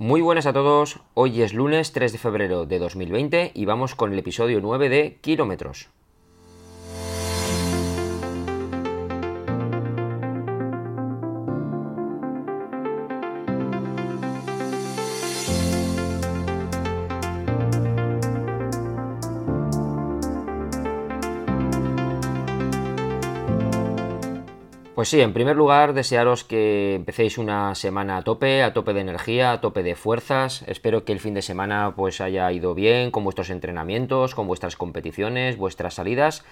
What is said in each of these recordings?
Muy buenas a todos, hoy es lunes 3 de febrero de 2020 y vamos con el episodio 9 de Kilómetros. Pues sí, en primer lugar, desearos que empecéis una semana a tope, a tope de energía, a tope de fuerzas. Espero que el fin de semana pues haya ido bien con vuestros entrenamientos, con vuestras competiciones, vuestras salidas.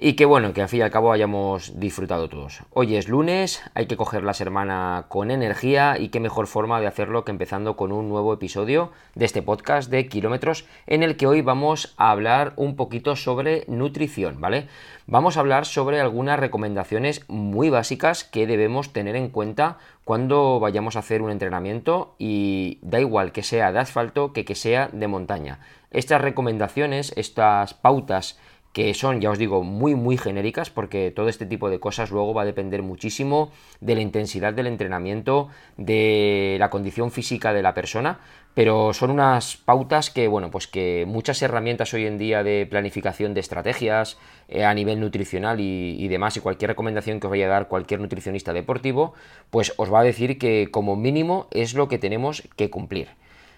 Y que bueno, que al fin y al cabo hayamos disfrutado todos. Hoy es lunes, hay que coger la semana con energía y qué mejor forma de hacerlo que empezando con un nuevo episodio de este podcast de kilómetros en el que hoy vamos a hablar un poquito sobre nutrición, ¿vale? Vamos a hablar sobre algunas recomendaciones muy básicas que debemos tener en cuenta cuando vayamos a hacer un entrenamiento y da igual que sea de asfalto que que sea de montaña. Estas recomendaciones, estas pautas que son, ya os digo, muy muy genéricas porque todo este tipo de cosas luego va a depender muchísimo de la intensidad del entrenamiento, de la condición física de la persona, pero son unas pautas que, bueno, pues que muchas herramientas hoy en día de planificación de estrategias eh, a nivel nutricional y, y, demás, y cualquier recomendación que os vaya a dar cualquier nutricionista deportivo, pues os va a decir que como mínimo es lo que tenemos que cumplir.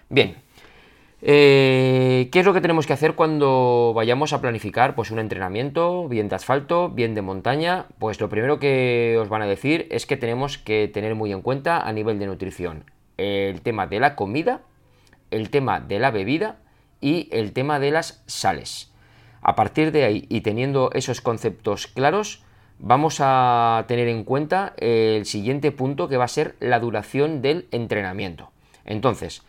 Bien, eh, ¿Qué es lo que tenemos que hacer cuando vayamos a planificar pues, un entrenamiento, bien de asfalto, bien de montaña? Pues lo primero que os van a decir es que tenemos que tener muy en cuenta a nivel de nutrición el tema de la comida, el tema de la bebida y el tema de las sales. A partir de ahí y teniendo esos conceptos claros, vamos a tener en cuenta el siguiente punto que va a ser la duración del entrenamiento. Entonces,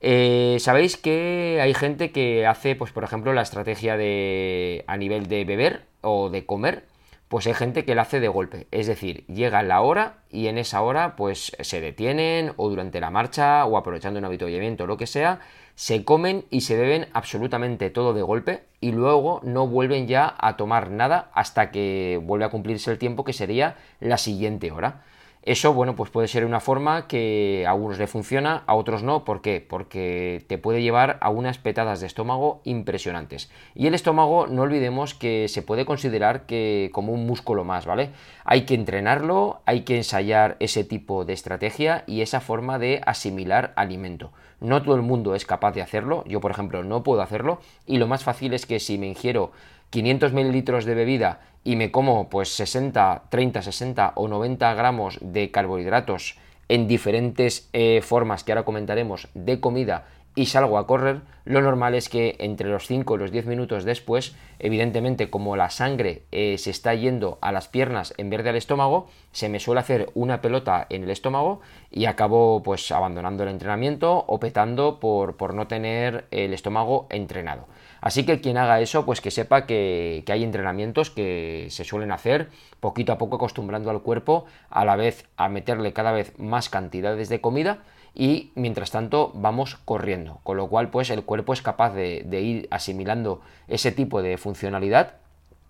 eh, Sabéis que hay gente que hace, pues por ejemplo, la estrategia de a nivel de beber o de comer, pues hay gente que la hace de golpe. Es decir, llega la hora y en esa hora pues se detienen o durante la marcha o aprovechando un avituallamiento o lo que sea, se comen y se beben absolutamente todo de golpe y luego no vuelven ya a tomar nada hasta que vuelve a cumplirse el tiempo que sería la siguiente hora. Eso, bueno, pues puede ser una forma que a algunos le funciona, a otros no. ¿Por qué? Porque te puede llevar a unas petadas de estómago impresionantes. Y el estómago, no olvidemos que se puede considerar que como un músculo más, ¿vale? Hay que entrenarlo, hay que ensayar ese tipo de estrategia y esa forma de asimilar alimento. No todo el mundo es capaz de hacerlo. Yo, por ejemplo, no puedo hacerlo. Y lo más fácil es que si me ingiero 500 mililitros de bebida y me como pues 60, 30, 60 o 90 gramos de carbohidratos en diferentes eh, formas que ahora comentaremos de comida y salgo a correr, lo normal es que entre los 5 y los 10 minutos después, evidentemente como la sangre eh, se está yendo a las piernas en vez del estómago, se me suele hacer una pelota en el estómago y acabo pues abandonando el entrenamiento o petando por, por no tener el estómago entrenado. Así que quien haga eso, pues que sepa que, hay entrenamientos que se suelen hacer poquito a poco acostumbrando al cuerpo a la vez a meterle cada vez más cantidades de comida y mientras tanto vamos corriendo, con lo cual pues el cuerpo es capaz de, ir asimilando ese tipo de funcionalidad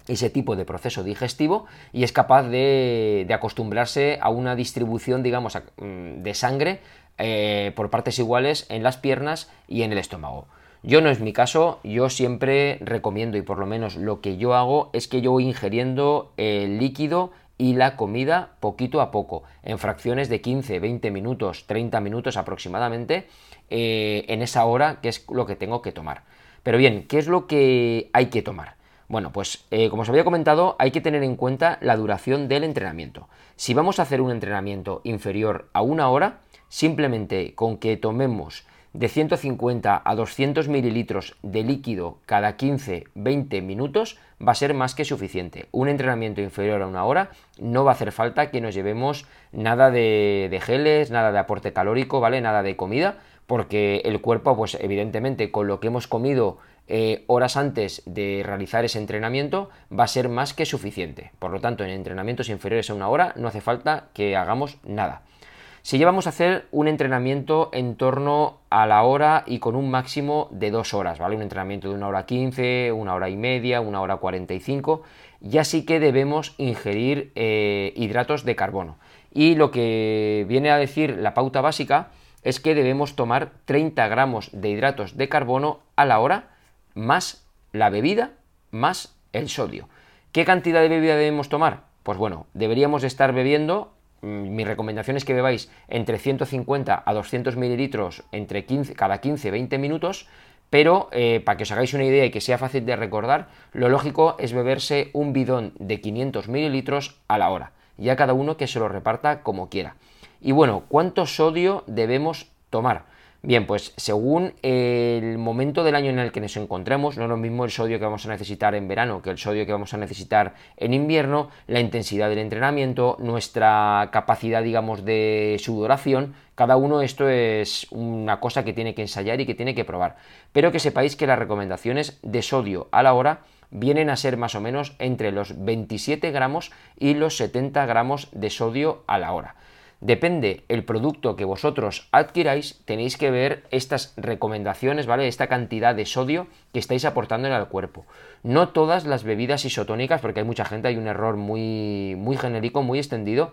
ese tipo de proceso digestivo y es capaz de, acostumbrarse a una distribución, digamos, mm, de sangre eh, por partes iguales en las piernas y en el estómago. Yo no es mi caso, yo siempre recomiendo y por lo menos lo que yo hago es que yo voy ingiriendo el líquido y la comida poquito a poco, en fracciones de 15, 20 minutos, 30 minutos aproximadamente, eh, en esa hora que es lo que tengo que tomar. Pero bien, ¿qué es lo que hay que tomar? Bueno, pues eh, como os había comentado, hay que tener en cuenta la duración del entrenamiento. Si vamos a hacer un entrenamiento inferior a una hora, simplemente con que tomemos de 150 a 200 mililitros de líquido cada 15-20 minutos va a ser más que suficiente. Un entrenamiento inferior a una hora no va a hacer falta que nos llevemos nada de, geles, nada de aporte calórico, ¿vale? Nada de comida, porque el cuerpo, pues evidentemente con lo que hemos comido eh, horas antes de realizar ese entrenamiento va a ser más que suficiente. Por lo tanto, en entrenamientos inferiores a una hora no hace falta que hagamos nada. Si llevamos a hacer un entrenamiento en torno a la hora y con un máximo de dos horas, ¿vale? Un entrenamiento de una hora 15, una hora y media, una hora 45, ya sí que debemos ingerir eh, hidratos de carbono. Y lo que viene a decir la pauta básica es que debemos tomar 30 gramos de hidratos de carbono a la hora más la bebida más el sodio. ¿Qué cantidad de bebida debemos tomar? Pues bueno, deberíamos estar bebiendo, mi recomendación es que bebáis entre 150 a 200 mililitros entre 15, cada 15-20 minutos, pero eh, para que os hagáis una idea y que sea fácil de recordar, lo lógico es beberse un bidón de 500 mililitros a la hora, ya cada uno que se lo reparta como quiera. Y bueno, ¿cuánto sodio debemos tomar? Bien, pues según el momento del año en el que nos encontremos, no es lo mismo el sodio que vamos a necesitar en verano que el sodio que vamos a necesitar en invierno, la intensidad del entrenamiento, nuestra capacidad, digamos, de sudoración, cada uno esto es una cosa que tiene que ensayar y que tiene que probar. Pero que sepáis que las recomendaciones de sodio a la hora vienen a ser más o menos entre los 27 gramos y los 70 gramos de sodio a la hora. Depende el producto que vosotros adquiráis, tenéis que ver estas recomendaciones, ¿vale? Esta cantidad de sodio que estáis aportando al cuerpo. No todas las bebidas isotónicas, porque hay mucha gente, hay un error muy, muy genérico, muy extendido,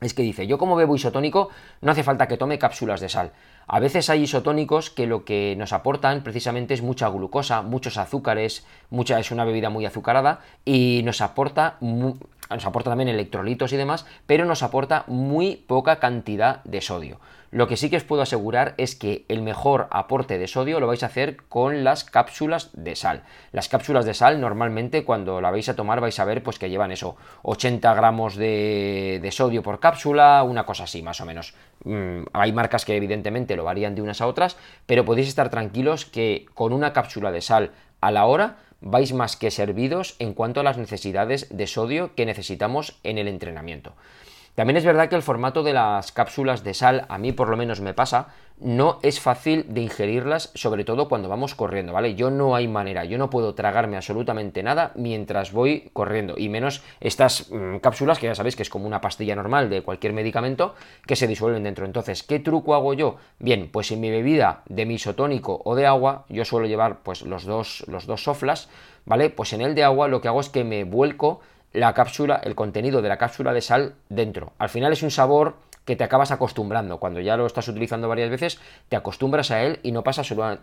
es que dice, yo como bebo isotónico, no hace falta que tome cápsulas de sal. A veces hay isotónicos que lo que nos aportan precisamente es mucha glucosa, muchos azúcares, mucha, es una bebida muy azucarada y nos aporta nos aporta también electrolitos y demás, pero nos aporta muy poca cantidad de sodio. Lo que sí que os puedo asegurar es que el mejor aporte de sodio lo vais a hacer con las cápsulas de sal. Las cápsulas de sal normalmente cuando la vais a tomar vais a ver pues que llevan eso, 80 gramos de, sodio por cápsula, una cosa así más o menos. Mm, hay marcas que evidentemente lo varían de unas a otras, pero podéis estar tranquilos que con una cápsula de sal a la hora vais más que servidos en cuanto a las necesidades de sodio que necesitamos en el entrenamiento. También es verdad que el formato de las cápsulas de sal, a mí por lo menos me pasa, no es fácil de ingerirlas, sobre todo cuando vamos corriendo, ¿vale? Yo no hay manera, yo no puedo tragarme absolutamente nada mientras voy corriendo, y menos estas mm, cápsulas que ya sabéis que es como una pastilla normal de cualquier medicamento que se disuelven dentro. Entonces, ¿qué truco hago yo? Bien, pues en mi bebida de misotónico o de agua, yo suelo llevar pues los dos, los dos soflas, ¿vale? Pues en el de agua lo que hago es que me vuelco la cápsula, el contenido de la cápsula de sal dentro. Al final es un sabor que te acabas acostumbrando. Cuando ya lo estás utilizando varias veces, te acostumbras a él y no pasa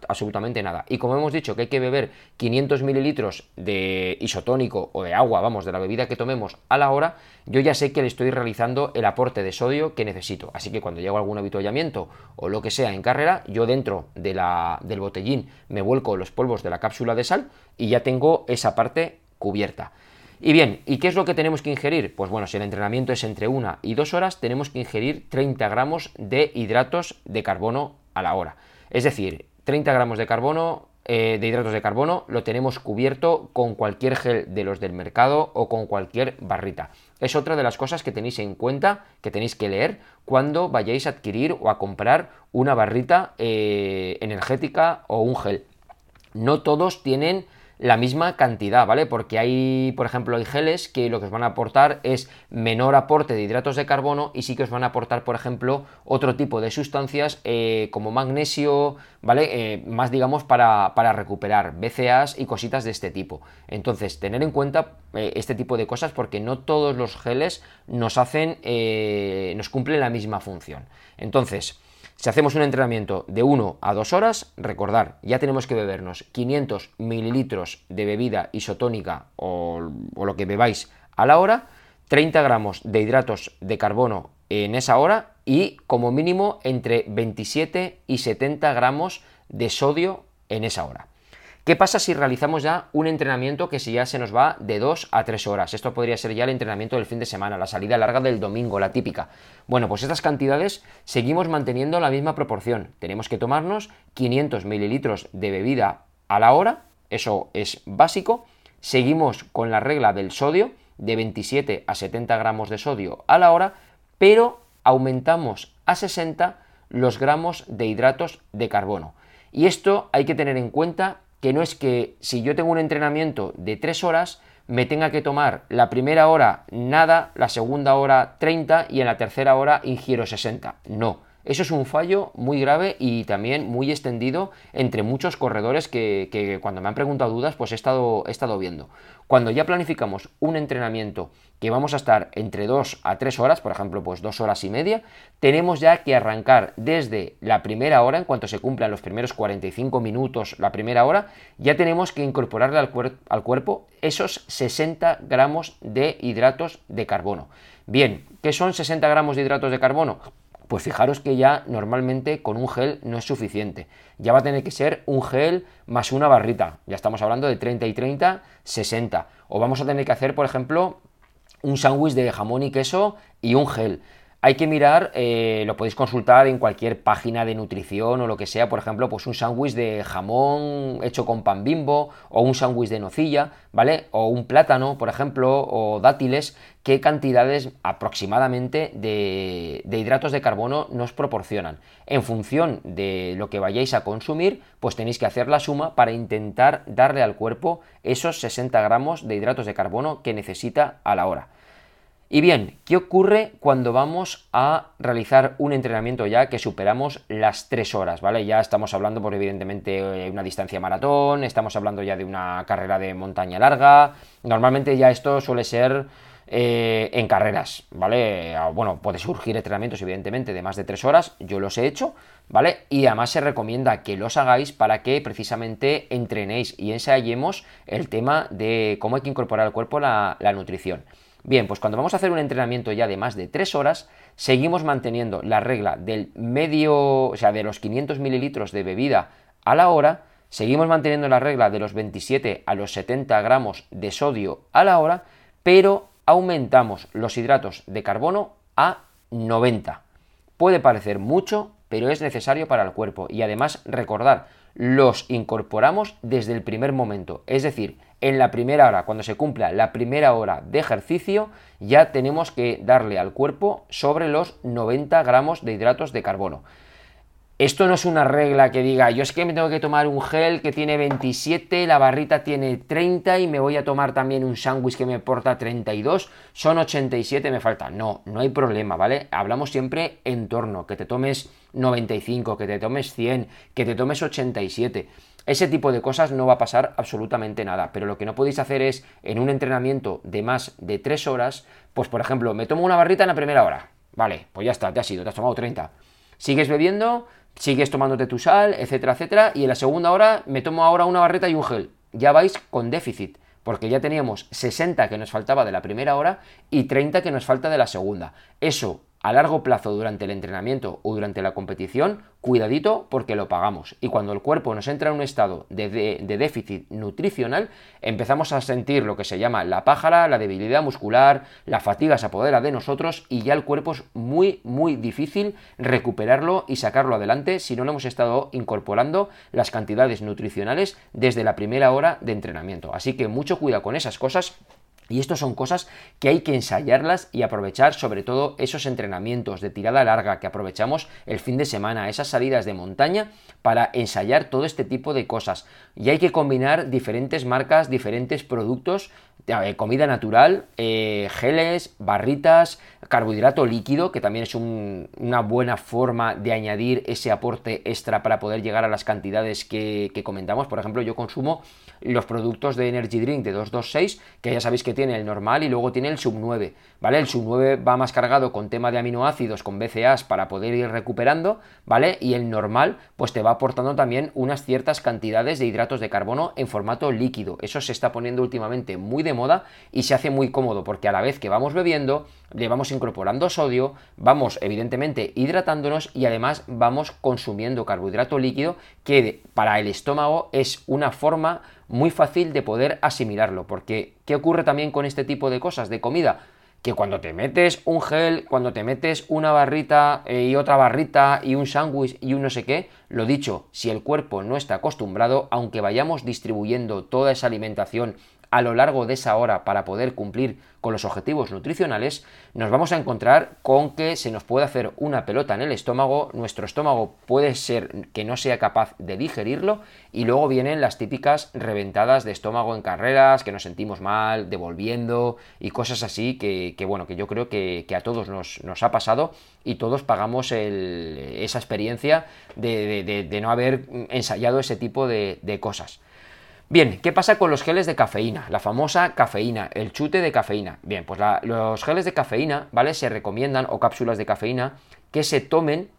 absolutamente nada. Y como hemos dicho que hay que beber 500 mililitros de isotónico o de agua, vamos, de la bebida que tomemos a la hora, yo ya sé que le estoy realizando el aporte de sodio que necesito. Así que cuando llego a algún avituallamiento o lo que sea en carrera, yo dentro de la, del botellín me vuelco los polvos de la cápsula de sal y ya tengo esa parte cubierta. Y bien, ¿y qué es lo que tenemos que ingerir? Pues bueno, si el entrenamiento es entre una y dos horas, tenemos que ingerir 30 gramos de hidratos de carbono a la hora. Es decir, 30 gramos de carbono, eh, de hidratos de carbono, lo tenemos cubierto con cualquier gel de los del mercado o con cualquier barrita. Es otra de las cosas que tenéis en cuenta, que tenéis que leer cuando vayáis a adquirir o a comprar una barrita eh, energética o un gel. No todos tienen la misma cantidad, ¿vale? Porque hay, por ejemplo, hay geles que lo que os van a aportar es menor aporte de hidratos de carbono y sí que os van a aportar, por ejemplo, otro tipo de sustancias eh, como magnesio, ¿vale? Eh, más, digamos, para, recuperar BCAs y cositas de este tipo. Entonces, tener en cuenta eh, este tipo de cosas porque no todos los geles nos hacen, nos cumplen la misma función. Entonces, si hacemos un entrenamiento de 1 a 2 horas, recordar, ya tenemos que bebernos 500 mililitros de bebida isotónica o, lo que bebáis a la hora, 30 gramos de hidratos de carbono en esa hora y como mínimo entre 27 y 70 gramos de sodio en esa hora. ¿Qué pasa si realizamos ya un entrenamiento que si ya se nos va de 2 a 3 horas? Esto podría ser ya el entrenamiento del fin de semana, la salida larga del domingo, la típica. Bueno, pues estas cantidades seguimos manteniendo la misma proporción. Tenemos que tomarnos 500 mililitros de bebida a la hora, eso es básico. Seguimos con la regla del sodio, de 27 a 70 gramos de sodio a la hora, pero aumentamos a 60 los gramos de hidratos de carbono. Y esto hay que tener en cuenta que no es que si yo tengo un entrenamiento de 3 horas, me tenga que tomar la primera hora nada, la segunda hora 30 y en la tercera hora ingiero 60. No, Eso es un fallo muy grave y también muy extendido entre muchos corredores que, cuando me han preguntado dudas, pues he estado, estado viendo. Cuando ya planificamos un entrenamiento que vamos a estar entre 2 a 3 horas, por ejemplo, pues 2 horas y media, tenemos ya que arrancar desde la primera hora, en cuanto se cumplan los primeros 45 minutos, la primera hora, ya tenemos que incorporarle al, al cuerpo esos 60 gramos de hidratos de carbono. Bien, ¿qué son 60 gramos de hidratos de carbono? Pues fijaros que ya normalmente con un gel no es suficiente. Ya va a tener que ser un gel más una barrita. Ya estamos hablando de 30 y 30, 60. O vamos a tener que hacer, por ejemplo, un sándwich de jamón y queso y un gel. Hay que mirar, eh, lo podéis consultar en cualquier página de nutrición o lo que sea, por ejemplo, pues un sándwich de jamón hecho con pan bimbo o un sándwich de nocilla, ¿vale? O un plátano, por ejemplo, o dátiles, qué cantidades aproximadamente de, de hidratos de carbono nos proporcionan. En función de lo que vayáis a consumir, pues tenéis que hacer la suma para intentar darle al cuerpo esos 60 gramos de hidratos de carbono que necesita a la hora. Y bien, ¿qué ocurre cuando vamos a realizar un entrenamiento ya que superamos las 3 horas, ¿vale? Ya estamos hablando, por evidentemente, de una distancia maratón, estamos hablando ya de una carrera de montaña larga. Normalmente ya esto suele ser eh, en carreras, ¿vale? Ah, bueno, puede surgir entrenamientos, evidentemente, de más de 3 horas, yo los he hecho, ¿vale? Y además se recomienda que los hagáis para que precisamente entrenéis y ensayemos el tema de cómo hay que incorporar al cuerpo la nutrición. Bien, pues cuando vamos a hacer un entrenamiento ya de más de 3 horas, seguimos manteniendo la regla del medio, o sea, de los 500 mililitros de bebida a la hora, seguimos manteniendo la regla de los 27 a los 70 gramos de sodio a la hora, pero aumentamos los hidratos de carbono a 90. Puede parecer mucho, pero es necesario para el cuerpo. Y además, recordar, los incorporamos desde el primer momento. Es decir, en la primera hora, cuando se cumpla la primera hora de ejercicio, ya tenemos que darle al cuerpo sobre los 90 gramos de hidratos de carbono. Esto no es una regla que diga, yo es que me tengo que tomar un gel que tiene 27, la barrita tiene 30 y me voy a tomar también un sándwich que me porta 32, son 87, me falta. No, no hay problema, ¿vale? Hablamos siempre en torno, que te tomes 95, que te tomes 100, que te tomes 87. Ese tipo de cosas no va a pasar absolutamente nada, pero lo que no podéis hacer es en un entrenamiento de más de 3 horas, pues por ejemplo, me tomo una barrita en la primera hora. Vale, pues ya está, te has ido, te has tomado 30. Sigues bebiendo, sigues tomándote tu sal, etcétera, etcétera, y en la segunda hora me tomo ahora una barreta y un gel. Ya vais con déficit, porque ya teníamos 60 que nos faltaba de la primera hora y 30 que nos falta de la segunda. Eso a largo plazo durante el entrenamiento o durante la competición, cuidadito porque lo pagamos. Y cuando el cuerpo nos entra en un estado de, déficit nutricional, empezamos a sentir lo que se llama la pájara, la debilidad muscular, la fatiga se apodera de nosotros y ya el cuerpo es muy, muy difícil recuperarlo y sacarlo adelante si no lo hemos estado incorporando las cantidades nutricionales desde la primera hora de entrenamiento. Así que mucho cuidado con esas cosas y esto son cosas que hay que ensayarlas y aprovechar sobre todo esos entrenamientos de tirada larga que aprovechamos el fin de semana, esas salidas de montaña para ensayar todo este tipo de cosas. Y hay que combinar diferentes marcas, diferentes productos, eh, comida natural, eh, geles, barritas, carbohidrato líquido, que también es una buena forma de añadir ese aporte extra para poder llegar a las cantidades que, que comentamos. Por ejemplo, yo consumo los productos de Energy Drink de 226, que ya sabéis que tiene el normal y luego tiene el sub 9, ¿vale? El sub 9 va más cargado con tema de aminoácidos, con BCAAs para poder ir recuperando, ¿vale? Y el normal, pues te va aportando también unas ciertas cantidades de hidratos de carbono en formato líquido. Eso se está poniendo últimamente muy de moda y se hace muy cómodo porque a la vez que vamos bebiendo, le vamos incorporando sodio, vamos evidentemente hidratándonos y además vamos consumiendo carbohidrato líquido que para el estómago es una forma muy fácil de poder asimilarlo. Porque, ¿qué ocurre también con este tipo de cosas, de comida? Que cuando te metes un gel, cuando te metes una barrita eh, y otra barrita y un sándwich y un no sé qué, lo dicho, si el cuerpo no está acostumbrado, aunque vayamos distribuyendo toda esa alimentación a lo largo de esa hora para poder cumplir con los objetivos nutricionales, nos vamos a encontrar con que se nos puede hacer una pelota en el estómago, nuestro estómago puede ser que no sea capaz de digerirlo y luego vienen las típicas reventadas de estómago en carreras, que nos sentimos mal, devolviendo y cosas así que, bueno, que yo creo que, a todos nos, ha pasado y todos pagamos esa experiencia de, no haber ensayado ese tipo de cosas. Bien, ¿qué pasa con los geles de cafeína? La famosa cafeína, el chute de cafeína. Bien, pues los geles de cafeína, ¿vale? Se recomiendan, o cápsulas de cafeína, que se tomen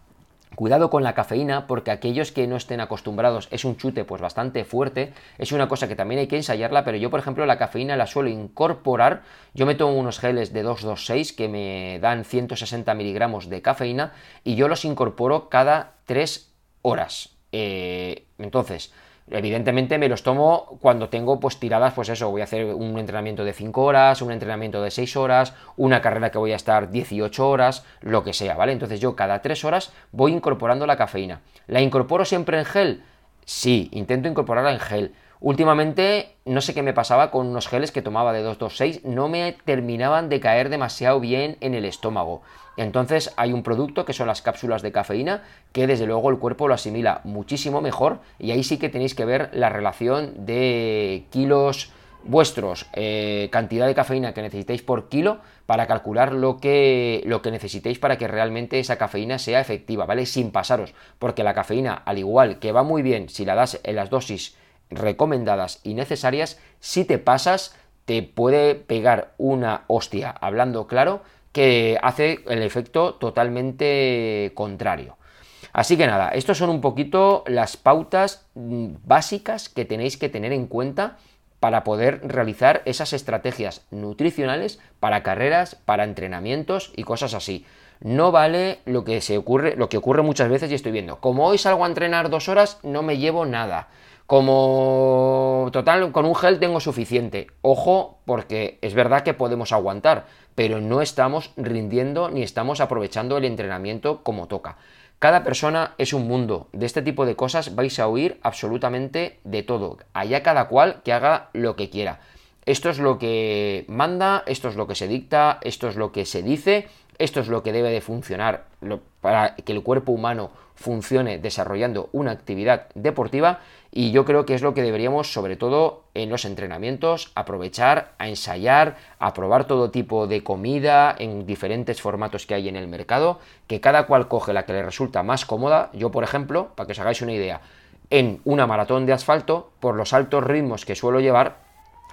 Cuidado con la cafeína porque aquellos que no estén acostumbrados es un chute pues bastante fuerte, es una cosa que también hay que ensayarla, pero yo por ejemplo la cafeína la suelo incorporar, yo me tomo unos geles de 226 que me dan 160 miligramos de cafeína y yo los incorporo cada 3 horas. Eh, entonces, Evidentemente me los tomo cuando tengo pues tiradas, pues eso, voy a hacer un entrenamiento de 5 horas, un entrenamiento de 6 horas, una carrera que voy a estar 18 horas, lo que sea, ¿vale? Entonces yo cada 3 horas voy incorporando la cafeína. ¿La incorporo siempre en gel? Sí, intento incorporarla en gel. Últimamente, no sé qué me pasaba con unos geles que tomaba de 226, no me terminaban de caer demasiado bien en el estómago. Entonces hay un producto que son las cápsulas de cafeína que desde luego el cuerpo lo asimila muchísimo mejor y ahí sí que tenéis que ver la relación de kilos vuestros, eh, cantidad de cafeína que necesitéis por kilo para calcular lo que, lo que necesitéis para que realmente esa cafeína sea efectiva, ¿vale? Sin pasaros, porque la cafeína, al igual que va muy bien si la das en las dosis recomendadas y necesarias, si te pasas, te puede pegar una hostia, hablando claro, que hace el efecto totalmente contrario. Así que nada, estos son un poquito las pautas mm, básicas que tenéis que tener en cuenta para poder realizar esas estrategias nutricionales para carreras, para entrenamientos y cosas así. No vale lo que se ocurre, lo que ocurre muchas veces y estoy viendo. Como hoy salgo a entrenar dos horas, no me llevo nada. Como total, con un gel tengo suficiente. Ojo, porque es verdad que podemos aguantar, pero no estamos rindiendo ni estamos aprovechando el entrenamiento como toca. Cada persona es un mundo. De este tipo de cosas vais a oír absolutamente de todo. Allá cada cual que haga lo que quiera. Esto es lo que manda, esto es lo que se dicta, esto es lo que se dice, esto es lo que debe de funcionar para que el cuerpo humano funcione desarrollando una actividad deportiva y yo creo que es lo que deberíamos, sobre todo en los entrenamientos, aprovechar a ensayar, a probar todo tipo de comida en diferentes formatos que hay en el mercado, que cada cual coge la que le resulta más cómoda. Yo, por ejemplo, para que os hagáis una idea, en una maratón de asfalto, por los altos ritmos que suelo llevar,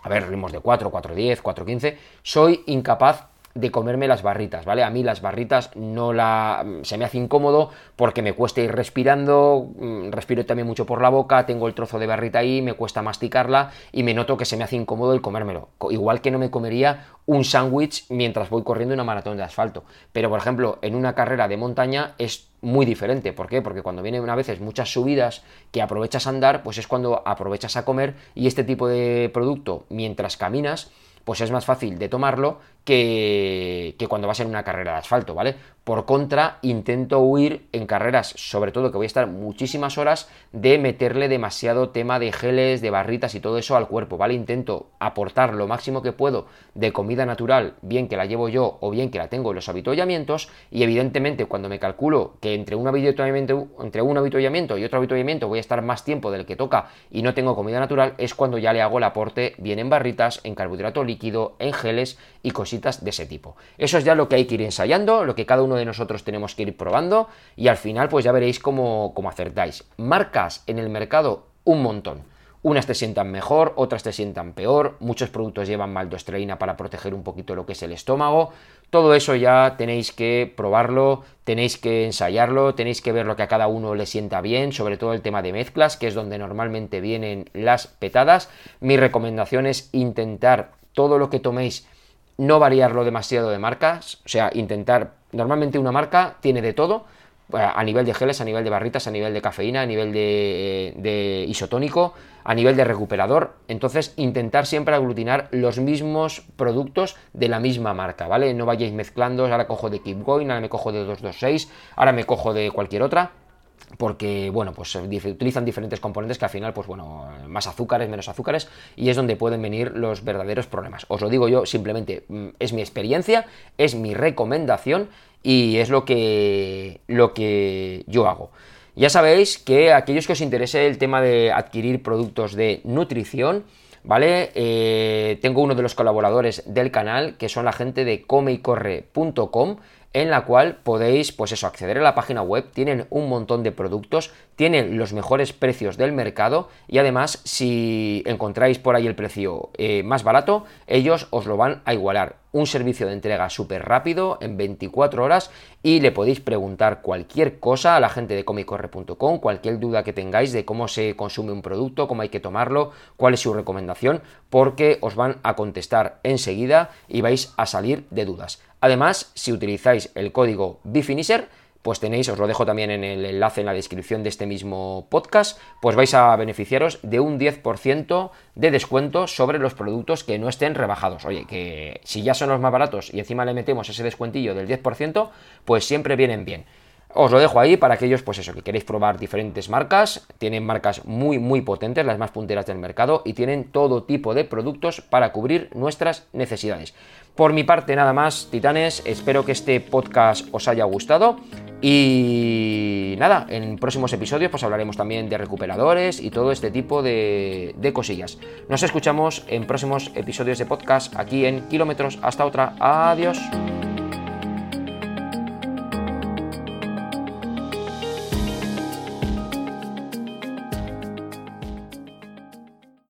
a ver, ritmos de 4, 4, 10, 4, 15, soy incapaz de comerme las barritas, ¿vale? A mí las barritas no la se me hace incómodo porque me cuesta ir respirando, mm, respiro también mucho por la boca, tengo el trozo de barrita ahí, me cuesta masticarla y me noto que se me hace incómodo el comérmelo. Igual que no me comería un sándwich mientras voy corriendo una maratón de asfalto. Pero por ejemplo, en una carrera de montaña es muy diferente. ¿Por qué? Porque cuando vienen a veces muchas subidas que aprovechas a andar, pues es cuando aprovechas a comer y este tipo de producto mientras caminas pues es más fácil de tomarlo que, cuando vas en una carrera de asfalto, ¿vale? Por contra, intento huir en carreras, sobre todo que voy a estar muchísimas horas, de meterle demasiado tema de geles, de barritas y todo eso al cuerpo, ¿vale? Intento aportar lo máximo que puedo de comida natural, bien que la llevo yo o bien que la tengo en los habituallamientos, y evidentemente cuando me calculo que entre un habituallamiento, entre un habituallamiento y otro habituallamiento voy a estar más tiempo del que toca y no tengo comida natural, es cuando ya le hago el aporte bien en barritas, en carbohidrato líquido, en geles y de ese tipo. Eso es ya lo que hay que ir ensayando, lo que cada uno de nosotros tenemos que ir probando y al final pues ya veréis cómo, cómo acertáis. Marcas en el mercado un montón. Unas te sientan mejor, otras te sientan peor, muchos productos llevan maltodextrina para proteger un poquito lo que es el estómago. Todo eso ya tenéis que probarlo, tenéis que ensayarlo, tenéis que ver lo que a cada uno le sienta bien, sobre todo el tema de mezclas, que es donde normalmente vienen las petadas. Mi recomendación es intentar todo lo que toméis no variarlo demasiado de marcas, o sea, intentar, normalmente una marca tiene de todo, eh, a nivel de geles, a nivel de barritas, a nivel de cafeína, a nivel de, de, isotónico, a nivel de recuperador. Entonces, intentar siempre aglutinar los mismos productos de la misma marca, ¿vale? No vayáis mezclando, ahora cojo de Keep Going, ahora me cojo de 226, ahora me cojo de cualquier otra. Porque bueno, pues utilizan diferentes componentes que al final, pues bueno, más azúcares, menos azúcares, y es donde pueden venir los verdaderos problemas. Os lo digo yo, simplemente mm, es mi experiencia, es mi recomendación y es lo que, lo que yo hago. Ya sabéis que aquellos que os interese el tema de adquirir productos de nutrición, ¿vale? Eh, tengo uno de los colaboradores del canal, que son la gente de comeycorre.com, en la cual podéis, pues eso, acceder a la página web, tienen un montón de productos, tienen los mejores precios del mercado y además si encontráis por ahí el precio eh, más barato, ellos os lo van a igualar. Un servicio de entrega súper rápido, en 24 horas, y le podéis preguntar cualquier cosa a la gente de comicorre.com, cualquier duda que tengáis de cómo se consume un producto, cómo hay que tomarlo, cuál es su recomendación, porque os van a contestar enseguida y vais a salir de dudas. Además, si utilizáis el código BIFINISHER, pues tenéis, os lo dejo también en el enlace en la descripción de este mismo podcast, pues vais a beneficiaros de un 10% de descuento sobre los productos que no estén rebajados. Oye, que si ya son los más baratos y encima le metemos ese descuentillo del 10%, pues siempre vienen bien. Os lo dejo ahí para aquellos, pues eso, que queréis probar diferentes marcas. Tienen marcas muy, muy potentes, las más punteras del mercado, y tienen todo tipo de productos para cubrir nuestras necesidades. Por mi parte, nada más, titanes. Espero que este podcast os haya gustado. Y nada, en próximos episodios pues hablaremos también de recuperadores y todo este tipo de, de cosillas. Nos escuchamos en próximos episodios de podcast aquí en Kilómetros. Hasta otra. Adiós.